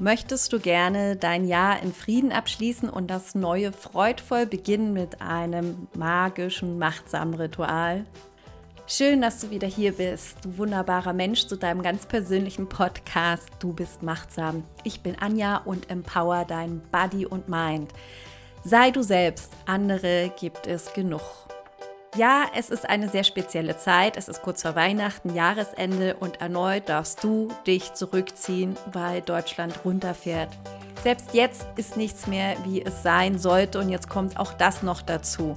Möchtest du gerne dein Jahr in Frieden abschließen und das neue freudvoll beginnen mit einem magischen, machtsamen Ritual? Schön, dass du wieder hier bist, du wunderbarer Mensch, zu deinem ganz persönlichen Podcast Du bist machtsam. Ich bin Anja und empower dein Body und Mind. Sei du selbst, andere gibt es genug. Ja, es ist eine sehr spezielle Zeit. Es ist kurz vor Weihnachten, Jahresende und erneut darfst du dich zurückziehen, weil Deutschland runterfährt. Selbst jetzt ist nichts mehr, wie es sein sollte und jetzt kommt auch das noch dazu.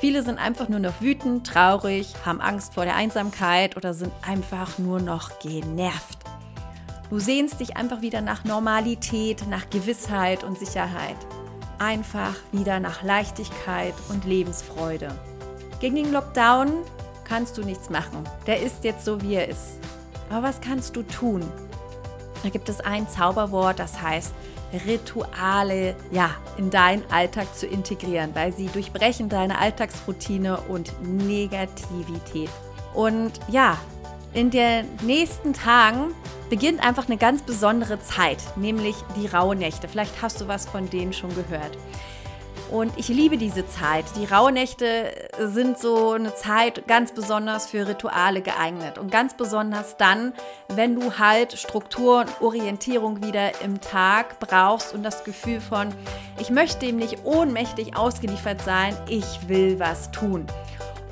Viele sind einfach nur noch wütend, traurig, haben Angst vor der Einsamkeit oder sind einfach nur noch genervt. Du sehnst dich einfach wieder nach Normalität, nach Gewissheit und Sicherheit. Einfach wieder nach Leichtigkeit und Lebensfreude. Gegen den Lockdown kannst du nichts machen. Der ist jetzt so, wie er ist. Aber was kannst du tun? Da gibt es ein Zauberwort, das heißt Rituale ja, in deinen Alltag zu integrieren, weil sie durchbrechen deine Alltagsroutine und Negativität. Und ja, in den nächsten Tagen beginnt einfach eine ganz besondere Zeit, nämlich die Rauhnächte. Vielleicht hast du was von denen schon gehört. Und ich liebe diese Zeit. Die Rauhnächte sind so eine Zeit ganz besonders für Rituale geeignet. Und ganz besonders dann, wenn du halt Struktur und Orientierung wieder im Tag brauchst und das Gefühl von, ich möchte ihm nicht ohnmächtig ausgeliefert sein, ich will was tun.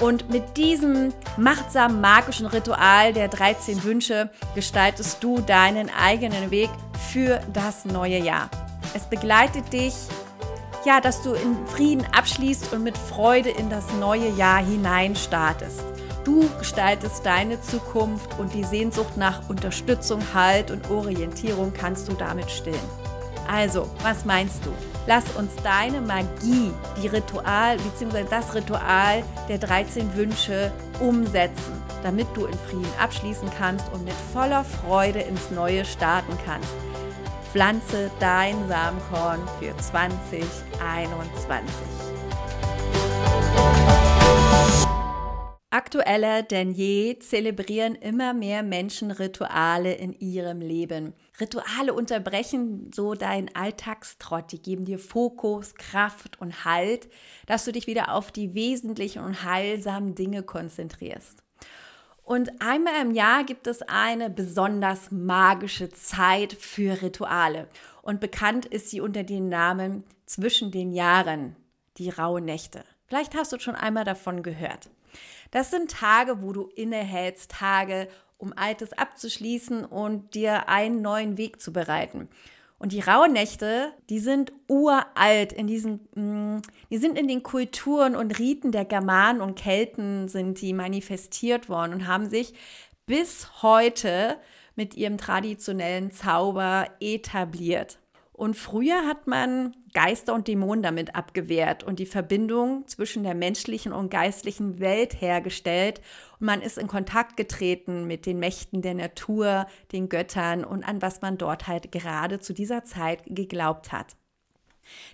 Und mit diesem machtsamen magischen Ritual der 13 Wünsche gestaltest du deinen eigenen Weg für das neue Jahr. Es begleitet dich ja, dass du in Frieden abschließt und mit Freude in das neue Jahr hinein startest. Du gestaltest deine Zukunft und die Sehnsucht nach Unterstützung, Halt und Orientierung kannst du damit stillen. Also, was meinst du? Lass uns deine Magie, die Ritual bzw. das Ritual der 13 Wünsche umsetzen, damit du in Frieden abschließen kannst und mit voller Freude ins Neue starten kannst. Pflanze dein Samenkorn für 2021. Aktueller denn je zelebrieren immer mehr Menschen Rituale in ihrem Leben. Rituale unterbrechen so deinen Alltagstrott, die geben dir Fokus, Kraft und Halt, dass du dich wieder auf die wesentlichen und heilsamen Dinge konzentrierst. Und einmal im Jahr gibt es eine besonders magische Zeit für Rituale. Und bekannt ist sie unter dem Namen zwischen den Jahren, die rauen Nächte. Vielleicht hast du schon einmal davon gehört. Das sind Tage, wo du innehältst, Tage, um Altes abzuschließen und dir einen neuen Weg zu bereiten. Und die Rauhnächte, die sind uralt in diesen, mm, die sind in den Kulturen und Riten der Germanen und Kelten sind die manifestiert worden und haben sich bis heute mit ihrem traditionellen Zauber etabliert. Und früher hat man Geister und Dämonen damit abgewehrt und die Verbindung zwischen der menschlichen und geistlichen Welt hergestellt. Und man ist in Kontakt getreten mit den Mächten der Natur, den Göttern und an was man dort halt gerade zu dieser Zeit geglaubt hat.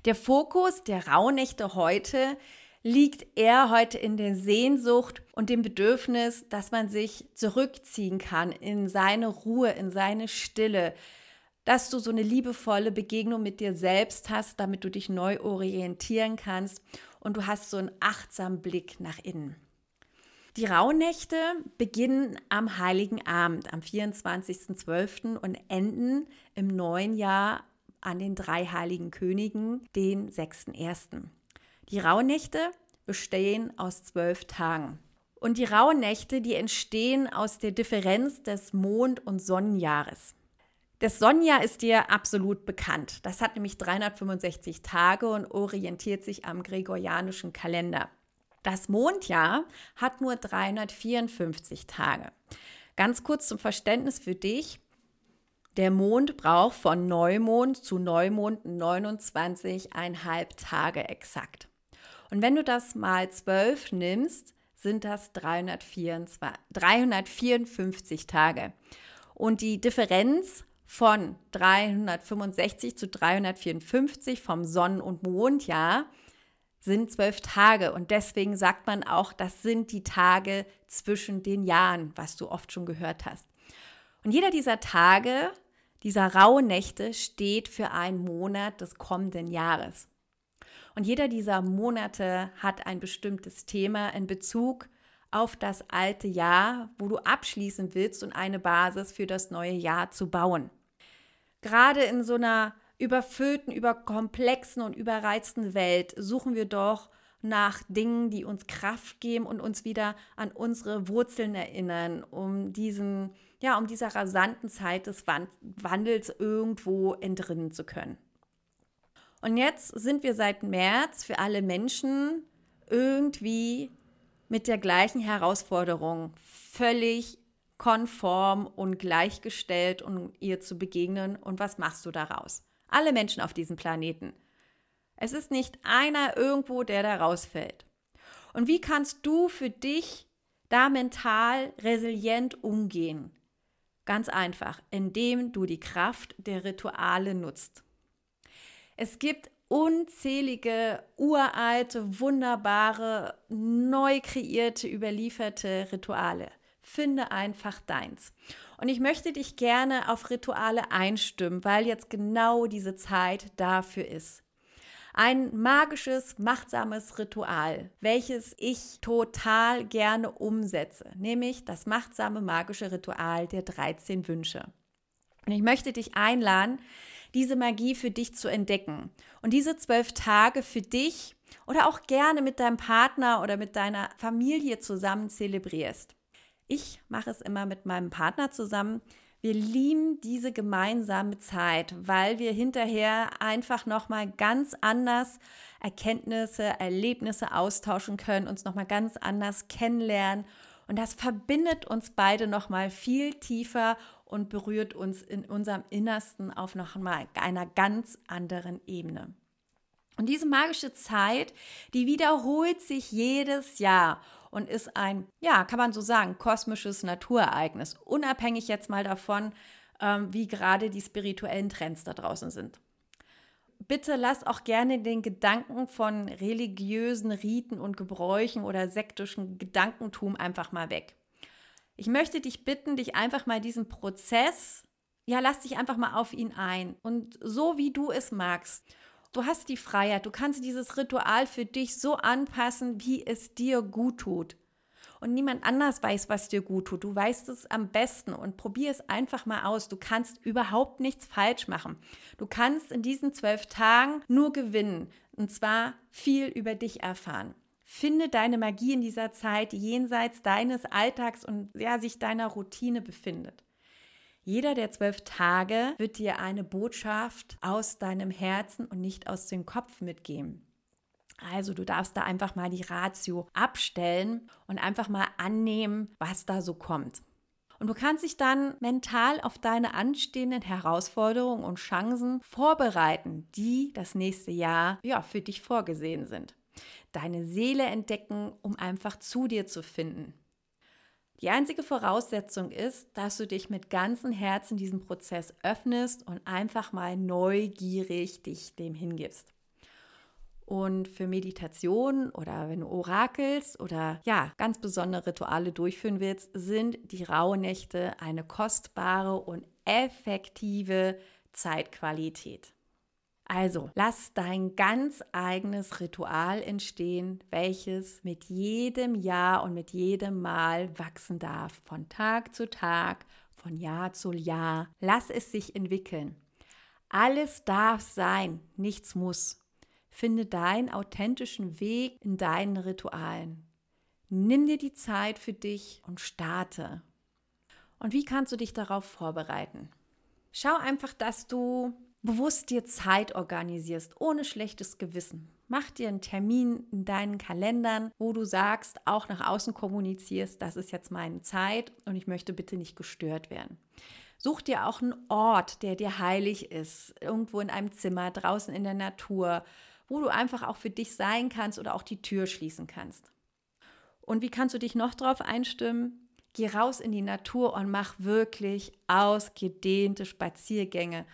Der Fokus der Rauhnächte heute liegt eher heute in der Sehnsucht und dem Bedürfnis, dass man sich zurückziehen kann in seine Ruhe, in seine Stille, dass du so eine liebevolle Begegnung mit dir selbst hast, damit du dich neu orientieren kannst und du hast so einen achtsamen Blick nach innen. Die Rauhnächte beginnen am Heiligen Abend, am 24.12. und enden im neuen Jahr an den drei Heiligen Königen, den 6.1. Die Rauhnächte bestehen aus zwölf Tagen. Und die Rauhnächte, die entstehen aus der Differenz des Mond- und Sonnenjahres. Das Sonja ist dir absolut bekannt. Das hat nämlich 365 Tage und orientiert sich am gregorianischen Kalender. Das Mondjahr hat nur 354 Tage. Ganz kurz zum Verständnis für dich. Der Mond braucht von Neumond zu Neumond 29,5 Tage exakt. Und wenn du das mal 12 nimmst, sind das 324, 354 Tage. Und die Differenz von 365 zu 354 vom Sonnen- und Mondjahr sind zwölf Tage. Und deswegen sagt man auch, das sind die Tage zwischen den Jahren, was du oft schon gehört hast. Und jeder dieser Tage, dieser Rauhnächte steht für einen Monat des kommenden Jahres. Und jeder dieser Monate hat ein bestimmtes Thema in Bezug auf das alte Jahr, wo du abschließen willst und eine Basis für das neue Jahr zu bauen. Gerade in so einer überfüllten, überkomplexen und überreizten Welt suchen wir doch nach Dingen, die uns Kraft geben und uns wieder an unsere Wurzeln erinnern, um diesen, ja, um dieser rasanten Zeit des Wandels irgendwo entrinnen zu können. Und jetzt sind wir seit März für alle Menschen irgendwie mit der gleichen Herausforderung, völlig konform und gleichgestellt und ihr zu begegnen. Und was machst du daraus? Alle Menschen auf diesem Planeten. Es ist nicht einer irgendwo, der da rausfällt. Und wie kannst du für dich da mental resilient umgehen? Ganz einfach, indem du die Kraft der Rituale nutzt. Es gibt unzählige, uralte, wunderbare, neu kreierte, überlieferte Rituale. Finde einfach deins. Und ich möchte dich gerne auf Rituale einstimmen, weil jetzt genau diese Zeit dafür ist. Ein magisches, machtsames Ritual, welches ich total gerne umsetze, nämlich das machtsame magische Ritual der 13 Wünsche. Und ich möchte dich einladen, diese Magie für dich zu entdecken und diese zwölf Tage für dich oder auch gerne mit deinem Partner oder mit deiner Familie zusammen zelebrierst. Ich mache es immer mit meinem Partner zusammen. Wir lieben diese gemeinsame Zeit, weil wir hinterher einfach noch mal ganz anders Erkenntnisse, Erlebnisse austauschen können, uns noch mal ganz anders kennenlernen und das verbindet uns beide noch mal viel tiefer und berührt uns in unserem Innersten auf noch mal einer ganz anderen Ebene. Und diese magische Zeit, die wiederholt sich jedes Jahr und ist ein, ja, kann man so sagen, kosmisches Naturereignis, unabhängig jetzt mal davon, ähm, wie gerade die spirituellen Trends da draußen sind. Bitte lass auch gerne den Gedanken von religiösen Riten und Gebräuchen oder sektischen Gedankentum einfach mal weg. Ich möchte dich bitten, dich einfach mal diesen Prozess, ja, lass dich einfach mal auf ihn ein und so wie du es magst. Du hast die Freiheit, du kannst dieses Ritual für dich so anpassen, wie es dir gut tut. Und niemand anders weiß, was dir gut tut. Du weißt es am besten und probier es einfach mal aus. Du kannst überhaupt nichts falsch machen. Du kannst in diesen zwölf Tagen nur gewinnen und zwar viel über dich erfahren. Finde deine Magie in dieser Zeit, die jenseits deines Alltags und ja, sich deiner Routine befindet. Jeder der zwölf Tage wird dir eine Botschaft aus deinem Herzen und nicht aus dem Kopf mitgeben. Also du darfst da einfach mal die Ratio abstellen und einfach mal annehmen, was da so kommt. Und du kannst dich dann mental auf deine anstehenden Herausforderungen und Chancen vorbereiten, die das nächste Jahr ja für dich vorgesehen sind deine Seele entdecken, um einfach zu dir zu finden. Die einzige Voraussetzung ist, dass du dich mit ganzem Herzen diesem Prozess öffnest und einfach mal neugierig dich dem hingibst. Und für Meditation oder wenn du orakelst oder ja, ganz besondere Rituale durchführen willst, sind die Rauhnächte eine kostbare und effektive Zeitqualität. Also, lass dein ganz eigenes Ritual entstehen, welches mit jedem Jahr und mit jedem Mal wachsen darf, von Tag zu Tag, von Jahr zu Jahr. Lass es sich entwickeln. Alles darf sein, nichts muss. Finde deinen authentischen Weg in deinen Ritualen. Nimm dir die Zeit für dich und starte. Und wie kannst du dich darauf vorbereiten? Schau einfach, dass du bewusst dir Zeit organisierst, ohne schlechtes Gewissen. Mach dir einen Termin in deinen Kalendern, wo du sagst, auch nach außen kommunizierst, das ist jetzt meine Zeit und ich möchte bitte nicht gestört werden. Such dir auch einen Ort, der dir heilig ist, irgendwo in einem Zimmer, draußen in der Natur, wo du einfach auch für dich sein kannst oder auch die Tür schließen kannst. Und wie kannst du dich noch darauf einstimmen? Geh raus in die Natur und mach wirklich ausgedehnte Spaziergänge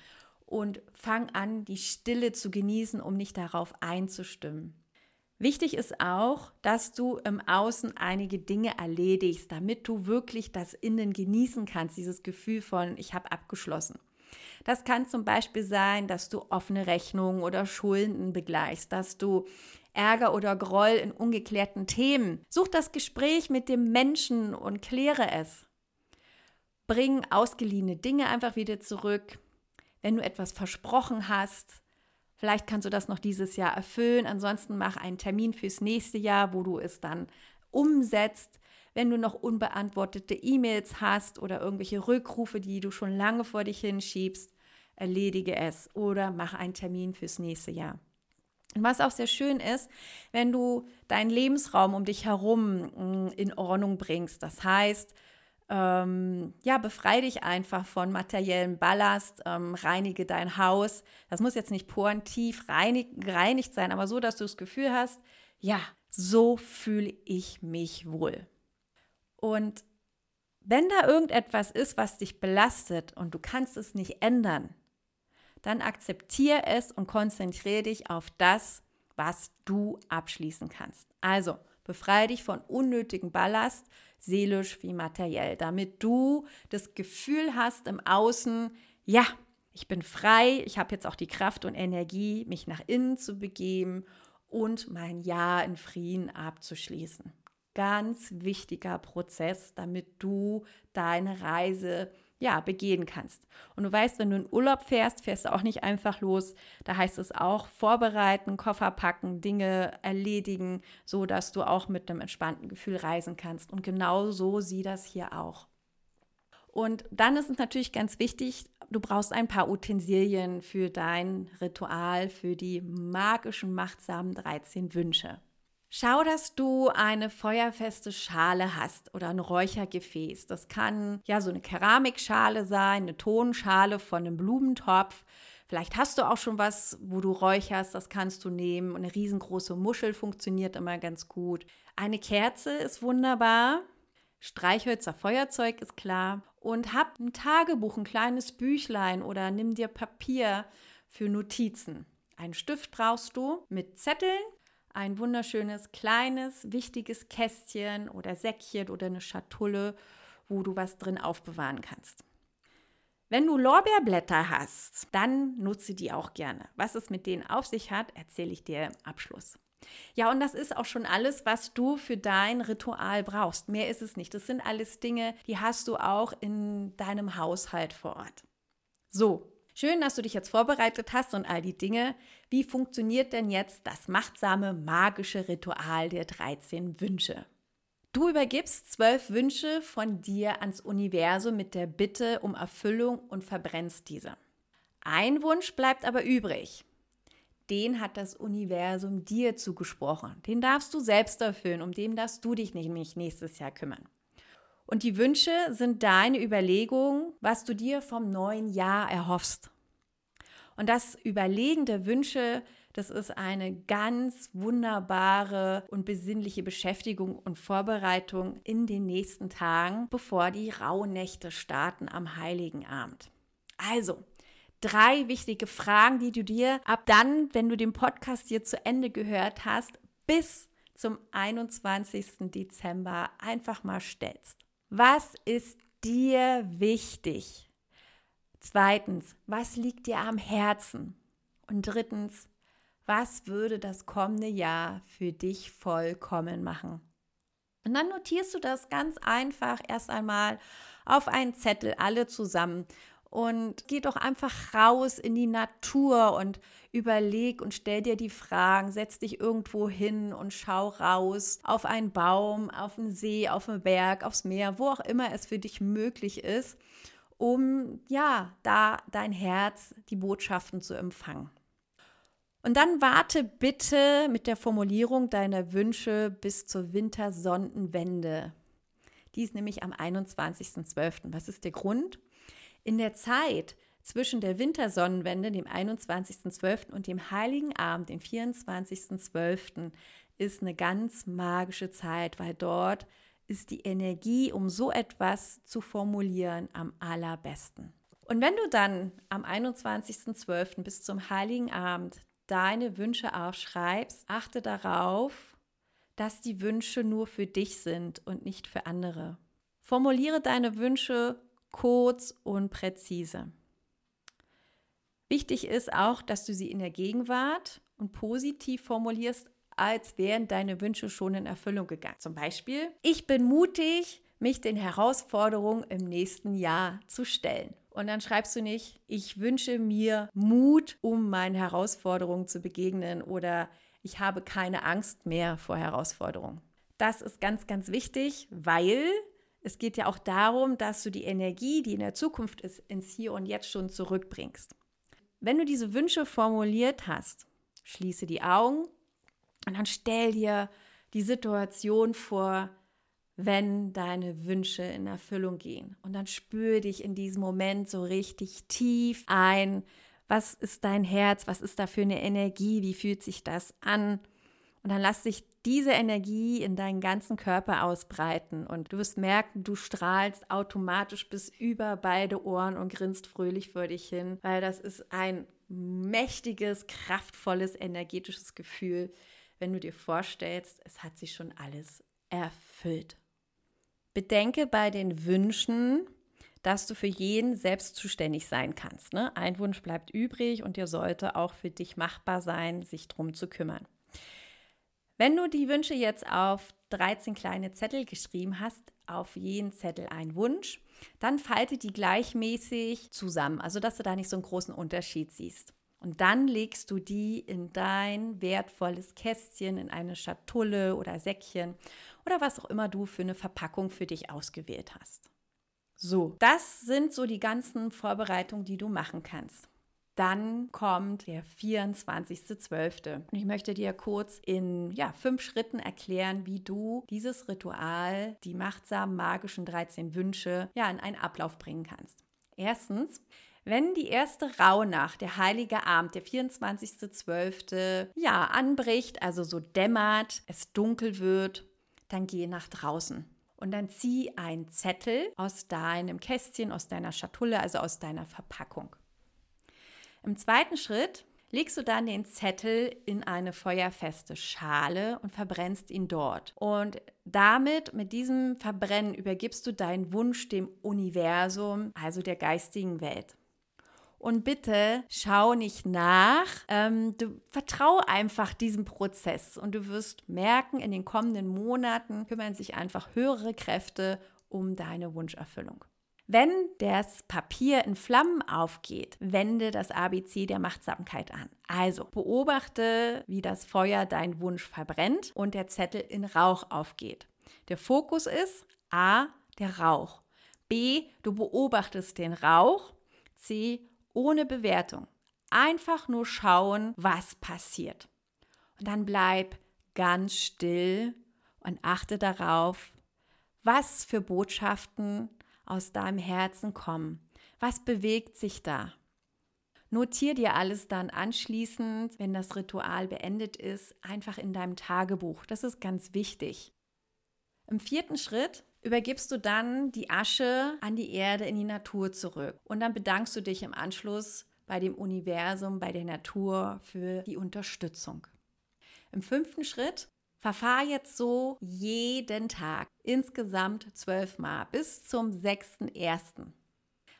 und fang an, die Stille zu genießen, um nicht darauf einzustimmen. Wichtig ist auch, dass du im Außen einige Dinge erledigst, damit du wirklich das Innen genießen kannst, dieses Gefühl von, ich habe abgeschlossen. Das kann zum Beispiel sein, dass du offene Rechnungen oder Schulden begleichst, dass du Ärger oder Groll in ungeklärten Themen. Such das Gespräch mit dem Menschen und kläre es. Bring ausgeliehene Dinge einfach wieder zurück. Wenn du etwas versprochen hast, vielleicht kannst du das noch dieses Jahr erfüllen. Ansonsten mach einen Termin fürs nächste Jahr, wo du es dann umsetzt. Wenn du noch unbeantwortete E-Mails hast oder irgendwelche Rückrufe, die du schon lange vor dich hinschiebst, erledige es oder mach einen Termin fürs nächste Jahr. Und was auch sehr schön ist, wenn du deinen Lebensraum um dich herum mm, in Ordnung bringst. Das heißt, ähm, ja, befreie dich einfach von materiellem Ballast, ähm, reinige dein Haus. Das muss jetzt nicht porentiv reinig, gereinigt sein, aber so, dass du das Gefühl hast, ja, so fühle ich mich wohl. Und wenn da irgendetwas ist, was dich belastet und du kannst es nicht ändern, dann akzeptiere es und konzentriere dich auf das, was du abschließen kannst. Also befreie dich von unnötigem Ballast, seelisch wie materiell, damit du das Gefühl hast im Außen, ja, ich bin frei, ich habe jetzt auch die Kraft und Energie, mich nach innen zu begeben und mein Ja in Frieden abzuschließen. Ganz wichtiger Prozess, damit du deine Reise ja, begehen kannst. Und du weißt, wenn du in Urlaub fährst, fährst du auch nicht einfach los. Da heißt es auch vorbereiten, Koffer packen, Dinge erledigen, so dass du auch mit einem entspannten Gefühl reisen kannst. Und genau so sieh das hier auch. Und dann ist es natürlich ganz wichtig, du brauchst ein paar Utensilien für dein Ritual, für die magischen, machtsamen 13 Wünsche. Schau, dass du eine feuerfeste Schale hast oder ein Räuchergefäß. Das kann ja so eine Keramikschale sein, eine Tonschale von einem Blumentopf. Vielleicht hast du auch schon was, wo du räucherst, das kannst du nehmen. Eine riesengroße Muschel funktioniert immer ganz gut. Eine Kerze ist wunderbar. Streichhölzer, Feuerzeug ist klar. Und hab ein Tagebuch, ein kleines Büchlein oder nimm dir Papier für Notizen. Einen Stift brauchst du mit Zetteln ein wunderschönes, kleines, wichtiges Kästchen oder Säckchen oder eine Schatulle, wo du was drin aufbewahren kannst. Wenn du Lorbeerblätter hast, dann nutze die auch gerne. Was es mit denen auf sich hat, erzähle ich dir im Abschluss. Ja, und das ist auch schon alles, was du für dein Ritual brauchst. Mehr ist es nicht. Das sind alles Dinge, die hast du auch in deinem Haushalt vor Ort. So, Schön, dass du dich jetzt vorbereitet hast und all die Dinge. Wie funktioniert denn jetzt das machtsame, magische Ritual der 13 Wünsche? Du übergibst zwölf Wünsche von dir ans Universum mit der Bitte um Erfüllung und verbrennst diese. Ein Wunsch bleibt aber übrig. Den hat das Universum dir zugesprochen. Den darfst du selbst erfüllen, um den darfst du dich nämlich nächstes Jahr kümmern. Und die Wünsche sind deine Überlegungen, was du dir vom neuen Jahr erhoffst. Und das Überlegen der Wünsche, das ist eine ganz wunderbare und besinnliche Beschäftigung und Vorbereitung in den nächsten Tagen, bevor die Rauhnächte starten am Heiligen Abend. Also, drei wichtige Fragen, die du dir ab dann, wenn du den Podcast hier zu Ende gehört hast, bis zum 21. Dezember einfach mal stellst. Was ist dir wichtig? Zweitens, was liegt dir am Herzen? Und drittens, was würde das kommende Jahr für dich vollkommen machen? Und dann notierst du das ganz einfach erst einmal auf einen Zettel alle zusammen und geh doch einfach raus in die Natur und überleg und stell dir die Fragen, setz dich irgendwo hin und schau raus auf einen Baum, auf einen See, auf einen Berg, aufs Meer, wo auch immer es für dich möglich ist, um ja, da dein Herz die Botschaften zu empfangen. Und dann warte bitte mit der Formulierung deiner Wünsche bis zur Wintersonnenwende. Die ist nämlich am 21.12. Was ist der Grund? In der Zeit zwischen der Wintersonnenwende, dem 21.12. und dem Heiligen Abend, dem 24.12., ist eine ganz magische Zeit, weil dort ist die Energie, um so etwas zu formulieren, am allerbesten. Und wenn du dann am 21.12. bis zum Heiligen Abend deine Wünsche aufschreibst, achte darauf, dass die Wünsche nur für dich sind und nicht für andere. Formuliere deine Wünsche kurz und präzise. Wichtig ist auch, dass du sie in der Gegenwart und positiv formulierst, als wären deine Wünsche schon in Erfüllung gegangen. Zum Beispiel, ich bin mutig, mich den Herausforderungen im nächsten Jahr zu stellen. Und dann schreibst du nicht, ich wünsche mir Mut, um meinen Herausforderungen zu begegnen oder ich habe keine Angst mehr vor Herausforderungen. Das ist ganz, ganz wichtig, weil es geht ja auch darum, dass du die Energie, die in der Zukunft ist, ins Hier und Jetzt schon zurückbringst. Wenn du diese Wünsche formuliert hast, schließe die Augen und dann stell dir die Situation vor, wenn deine Wünsche in Erfüllung gehen. Und dann spür dich in diesem Moment so richtig tief ein. Was ist dein Herz? Was ist da für eine Energie? Wie fühlt sich das an? Und dann lass dich diese Energie in deinen ganzen Körper ausbreiten und du wirst merken, du strahlst automatisch bis über beide Ohren und grinst fröhlich vor dich hin, weil das ist ein mächtiges, kraftvolles, energetisches Gefühl, wenn du dir vorstellst, es hat sich schon alles erfüllt. Bedenke bei den Wünschen, dass du für jeden selbst zuständig sein kannst. Ne? Ein Wunsch bleibt übrig und dir sollte auch für dich machbar sein, sich darum zu kümmern. Wenn du die Wünsche jetzt auf 13 kleine Zettel geschrieben hast, auf jeden Zettel ein Wunsch, dann falte die gleichmäßig zusammen, also dass du da nicht so einen großen Unterschied siehst. Und dann legst du die in dein wertvolles Kästchen, in eine Schatulle oder Säckchen oder was auch immer du für eine Verpackung für dich ausgewählt hast. So, das sind so die ganzen Vorbereitungen, die du machen kannst. Dann kommt der 24.12. Und ich möchte dir kurz in ja, fünf Schritten erklären, wie du dieses Ritual, die machtsamen magischen 13 Wünsche, ja, in einen Ablauf bringen kannst. Erstens, wenn die erste Rauhnacht, der heilige Abend, der 24.12., ja, anbricht, also so dämmert, es dunkel wird, dann geh nach draußen. Und dann zieh einen Zettel aus deinem Kästchen, aus deiner Schatulle, also aus deiner Verpackung. Im zweiten Schritt legst du dann den Zettel in eine feuerfeste Schale und verbrennst ihn dort. Und damit, mit diesem Verbrennen, übergibst du deinen Wunsch dem Universum, also der geistigen Welt. Und bitte schau nicht nach. Ähm, du vertraue einfach diesem Prozess und du wirst merken, in den kommenden Monaten kümmern sich einfach höhere Kräfte um deine Wunscherfüllung. Wenn das Papier in Flammen aufgeht, wende das ABC der Machtsamkeit an. Also beobachte, wie das Feuer deinen Wunsch verbrennt und der Zettel in Rauch aufgeht. Der Fokus ist A, der Rauch. B, du beobachtest den Rauch. C, ohne Bewertung. Einfach nur schauen, was passiert. Und dann bleib ganz still und achte darauf, was für Botschaften aus deinem Herzen kommen? Was bewegt sich da? Notier dir alles dann anschließend, wenn das Ritual beendet ist, einfach in deinem Tagebuch. Das ist ganz wichtig. Im vierten Schritt übergibst du dann die Asche an die Erde in die Natur zurück. Und dann bedankst du dich im Anschluss bei dem Universum, bei der Natur für die Unterstützung. Im fünften Schritt Verfahr jetzt so jeden Tag, insgesamt zwölfmal bis zum 6.1.,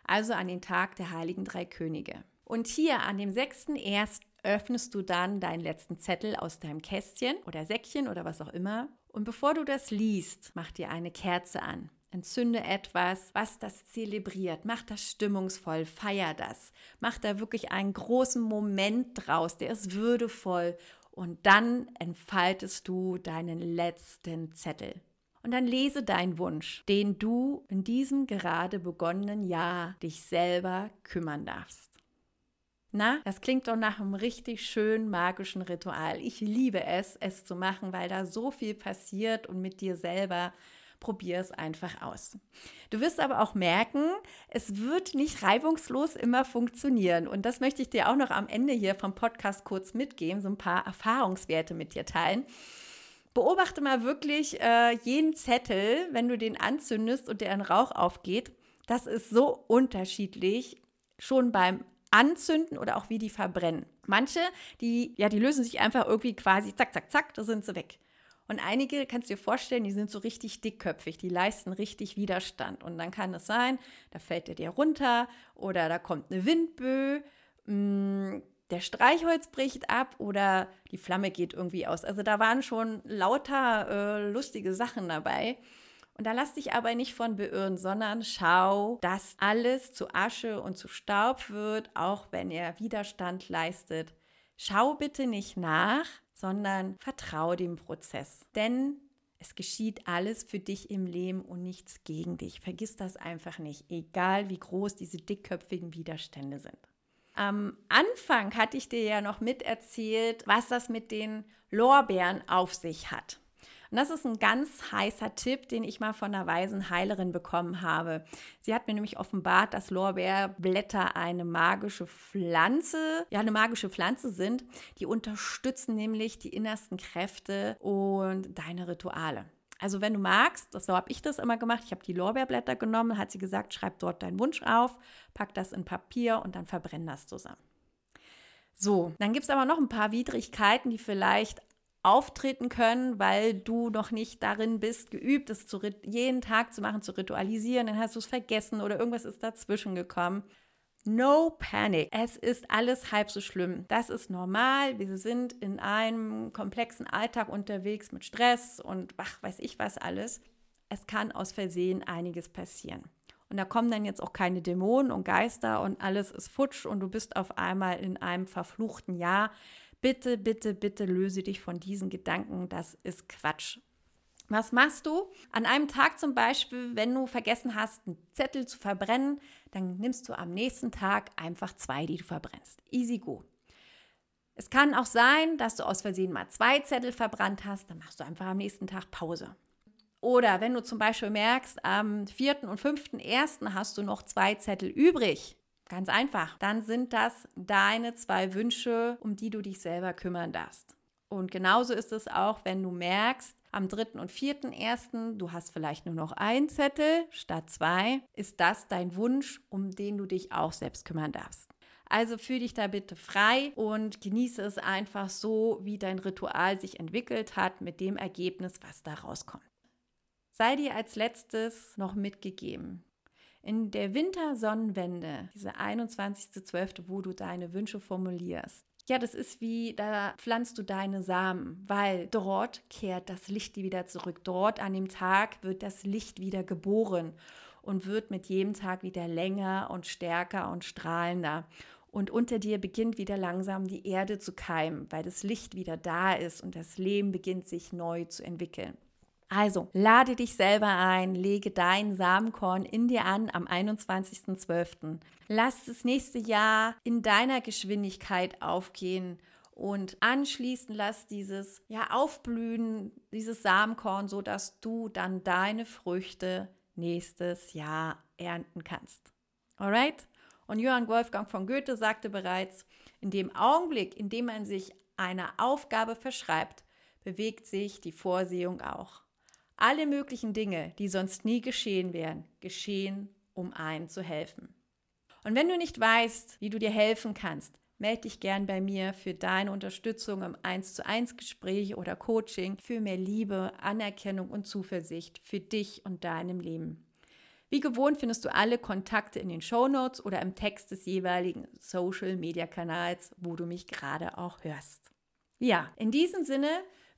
also an den Tag der Heiligen Drei Könige. Und hier an dem 6.1. öffnest du dann deinen letzten Zettel aus deinem Kästchen oder Säckchen oder was auch immer. Und bevor du das liest, mach dir eine Kerze an. Entzünde etwas, was das zelebriert. Mach das stimmungsvoll, feier das. Mach da wirklich einen großen Moment draus, der ist würdevoll und dann entfaltest du deinen letzten Zettel. Und dann lese deinen Wunsch, den du in diesem gerade begonnenen Jahr dich selber kümmern darfst. Na, das klingt doch nach einem richtig schönen magischen Ritual. Ich liebe es, es zu machen, weil da so viel passiert und mit dir selber Probier es einfach aus. Du wirst aber auch merken, es wird nicht reibungslos immer funktionieren. Und das möchte ich dir auch noch am Ende hier vom Podcast kurz mitgeben, so ein paar Erfahrungswerte mit dir teilen. Beobachte mal wirklich äh, jeden Zettel, wenn du den anzündest und der in Rauch aufgeht. Das ist so unterschiedlich, schon beim Anzünden oder auch wie die verbrennen. Manche, die, ja, die lösen sich einfach irgendwie quasi zack, zack, zack, da sind sie weg. Und einige, kannst du dir vorstellen, die sind so richtig dickköpfig, die leisten richtig Widerstand. Und dann kann es sein, da fällt er dir runter oder da kommt eine Windböe. mh, mm, der Streichholz bricht ab oder die Flamme geht irgendwie aus. Also da waren schon lauter äh, lustige Sachen dabei. Und da lass dich aber nicht von beirren, sondern schau, dass alles zu Asche und zu Staub wird, auch wenn er Widerstand leistet. Schau bitte nicht nach, sondern vertraue dem Prozess. Denn es geschieht alles für dich im Leben und nichts gegen dich. Vergiss das einfach nicht, egal wie groß diese dickköpfigen Widerstände sind. Am Anfang hatte ich dir ja noch miterzählt, was das mit den Lorbeeren auf sich hat. Und das ist ein ganz heißer Tipp, den ich mal von einer weisen Heilerin bekommen habe. Sie hat mir nämlich offenbart, dass Lorbeerblätter eine magische Pflanze, ja, eine magische Pflanze sind. Die unterstützen nämlich die innersten Kräfte und deine Rituale. Also wenn du magst, so habe ich das immer gemacht, ich habe die Lorbeerblätter genommen, hat sie gesagt, schreib dort deinen Wunsch auf, pack das in Papier und dann verbrenn das zusammen. So, dann gibt es aber noch ein paar Widrigkeiten, die vielleicht auftreten können, weil du noch nicht darin bist, geübt, es zu, jeden Tag zu machen, zu ritualisieren, dann hast du es vergessen oder irgendwas ist dazwischen gekommen. No panic. Es ist alles halb so schlimm. Das ist normal. Wir sind in einem komplexen Alltag unterwegs mit Stress und ach, weiß ich was alles. Es kann aus Versehen einiges passieren. Und da kommen dann jetzt auch keine Dämonen und Geister und alles ist futsch und du bist auf einmal in einem verfluchten Jahr. Bitte, bitte, bitte löse dich von diesen Gedanken. Das ist Quatsch. Was machst du? An einem Tag zum Beispiel, wenn du vergessen hast, einen Zettel zu verbrennen, dann nimmst du am nächsten Tag einfach zwei, die du verbrennst. Easy go. Es kann auch sein, dass du aus Versehen mal zwei Zettel verbrannt hast, dann machst du einfach am nächsten Tag Pause. Oder wenn du zum Beispiel merkst, am 4. und 5.1. hast du noch zwei Zettel übrig, Ganz einfach. Dann sind das deine zwei Wünsche, um die du dich selber kümmern darfst. Und genauso ist es auch, wenn du merkst, am 3. und 4.1., du hast vielleicht nur noch einen Zettel statt zwei, ist das dein Wunsch, um den du dich auch selbst kümmern darfst. Also fühl dich da bitte frei und genieße es einfach so, wie dein Ritual sich entwickelt hat, mit dem Ergebnis, was da rauskommt. Sei dir als letztes noch mitgegeben. In der Wintersonnenwende, diese 21.12., wo du deine Wünsche formulierst, ja, das ist wie, da pflanzt du deine Samen, weil dort kehrt das Licht wieder zurück. Dort an dem Tag wird das Licht wieder geboren und wird mit jedem Tag wieder länger und stärker und strahlender. Und unter dir beginnt wieder langsam die Erde zu keimen, weil das Licht wieder da ist und das Leben beginnt sich neu zu entwickeln. Also, lade dich selber ein, lege dein Samenkorn in dir an am 21.12. Lass das nächste Jahr in deiner Geschwindigkeit aufgehen und anschließend lass dieses ja aufblühen, dieses Samenkorn, so dass du dann deine Früchte nächstes Jahr ernten kannst. Alright? Und Johann Wolfgang von Goethe sagte bereits, in dem Augenblick, in dem man sich einer Aufgabe verschreibt, bewegt sich die Vorsehung auch. Alle möglichen Dinge, die sonst nie geschehen wären, geschehen, um einem zu helfen. Und wenn du nicht weißt, wie du dir helfen kannst, melde dich gern bei mir für deine Unterstützung im 1 zu 1 Gespräch oder Coaching für mehr Liebe, Anerkennung und Zuversicht für dich und deinem Leben. Wie gewohnt findest du alle Kontakte in den Show Notes oder im Text des jeweiligen Social Media Kanals, wo du mich gerade auch hörst. Ja, in diesem Sinne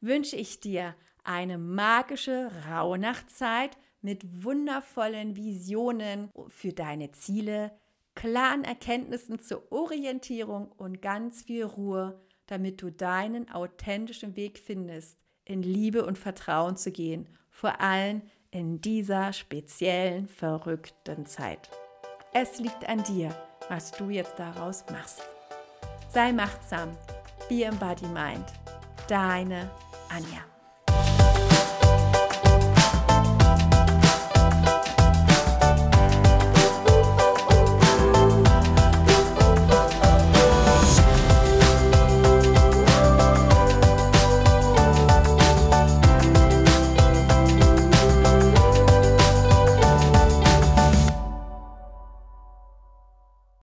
wünsche ich dir eine magische Rauhnachtzeit mit wundervollen Visionen für deine Ziele, klaren Erkenntnissen zur Orientierung und ganz viel Ruhe, damit du deinen authentischen Weg findest, in Liebe und Vertrauen zu gehen, vor allem in dieser speziellen, verrückten Zeit. Es liegt an dir, was du jetzt daraus machst. Sei machtsam, be embody mind. Deine Anja.